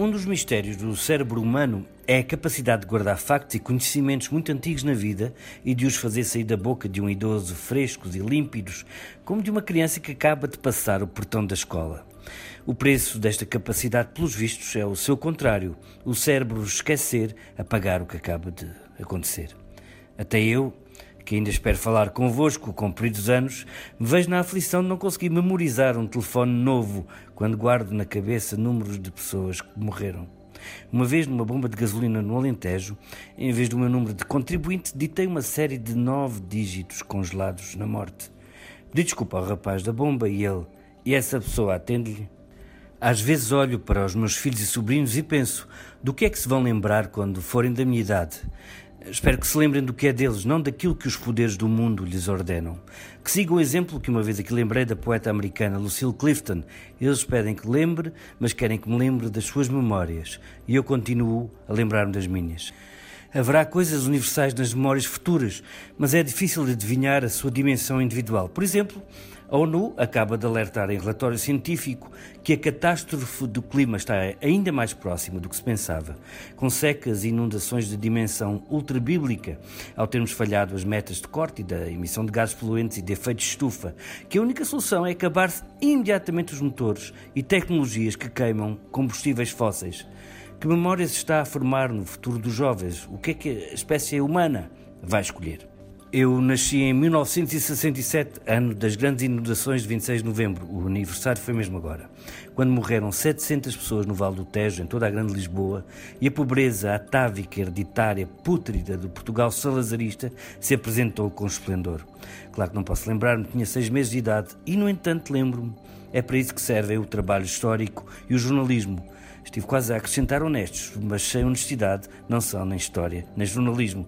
Um dos mistérios do cérebro humano é a capacidade de guardar factos e conhecimentos muito antigos na vida e de os fazer sair da boca de um idoso frescos e límpidos, como de uma criança que acaba de passar o portão da escola. O preço desta capacidade, pelos vistos, é o seu contrário: o cérebro esquecer, apagar o que acaba de acontecer. Até eu, que ainda espero falar convosco, compridos anos, me vejo na aflição de não conseguir memorizar um telefone novo quando guardo na cabeça números de pessoas que morreram. Uma vez, numa bomba de gasolina no Alentejo, em vez do meu número de contribuinte, ditei uma série de nove dígitos congelados na morte. Pedi desculpa ao rapaz da bomba e ele, e essa pessoa atende-lhe? Às vezes olho para os meus filhos e sobrinhos e penso: do que é que se vão lembrar quando forem da minha idade? Espero que se lembrem do que é deles, não daquilo que os poderes do mundo lhes ordenam. Que sigam o exemplo que uma vez aqui lembrei da poeta americana Lucille Clifton. Eles pedem que lembre, mas querem que me lembre das suas memórias. E eu continuo a lembrar-me das minhas. Haverá coisas universais nas memórias futuras, mas é difícil adivinhar a sua dimensão individual. Por exemplo, a ONU acaba de alertar em relatório científico que a catástrofe do clima está ainda mais próxima do que se pensava, com secas e inundações de dimensão ultrabíblica, ao termos falhado as metas de corte e da emissão de gases poluentes e de efeitos de estufa, que a única solução é acabar-se imediatamente os motores e tecnologias que queimam combustíveis fósseis. Que memória se está a formar no futuro dos jovens? O que é que a espécie humana vai escolher? Eu nasci em 1967, ano das grandes inundações de 26 de novembro. O aniversário foi mesmo agora. Quando morreram 700 pessoas no Vale do Tejo, em toda a Grande Lisboa, e a pobreza atávica, hereditária, pútrida do Portugal salazarista se apresentou com esplendor. Claro que não posso lembrar-me, tinha seis meses de idade, e no entanto lembro-me. É para isso que servem o trabalho histórico e o jornalismo Estive quase a acrescentar honestos, mas sem honestidade não são nem história, nem jornalismo.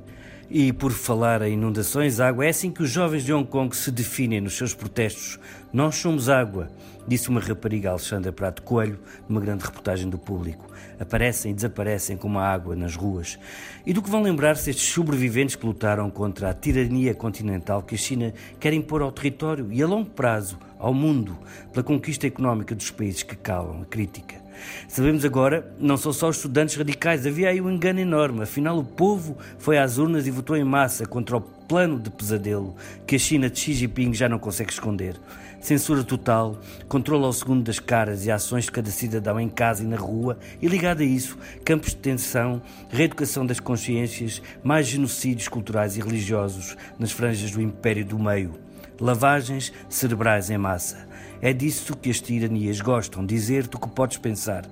E por falar em inundações, água, é assim que os jovens de Hong Kong se definem nos seus protestos. Nós somos água, disse uma rapariga Alexandra Prato Coelho numa grande reportagem do público. Aparecem e desaparecem como a água nas ruas. E do que vão lembrar-se estes sobreviventes que lutaram contra a tirania continental que a China quer impor ao território e a longo prazo ao mundo pela conquista económica dos países que calam a crítica. Sabemos agora, não são só os estudantes radicais, havia aí um engano enorme. Afinal, o povo foi às urnas e votou em massa contra o plano de pesadelo que a China de Xi Jinping já não consegue esconder. Censura total, controle ao segundo das caras e ações de cada cidadão em casa e na rua, e ligado a isso, campos de tensão, reeducação das consciências, mais genocídios culturais e religiosos nas franjas do Império do Meio lavagens cerebrais em massa. É disso que as tiranias gostam, dizer-te o que podes pensar.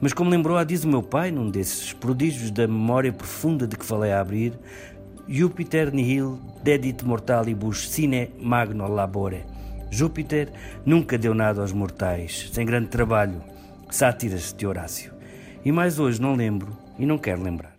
Mas como lembrou a diz o meu pai, num desses prodígios da memória profunda de que falei a abrir, Júpiter nihil dedit mortalibus sine magno labore. Júpiter nunca deu nada aos mortais, sem grande trabalho. Sátiras de Horácio. E mais hoje não lembro e não quero lembrar.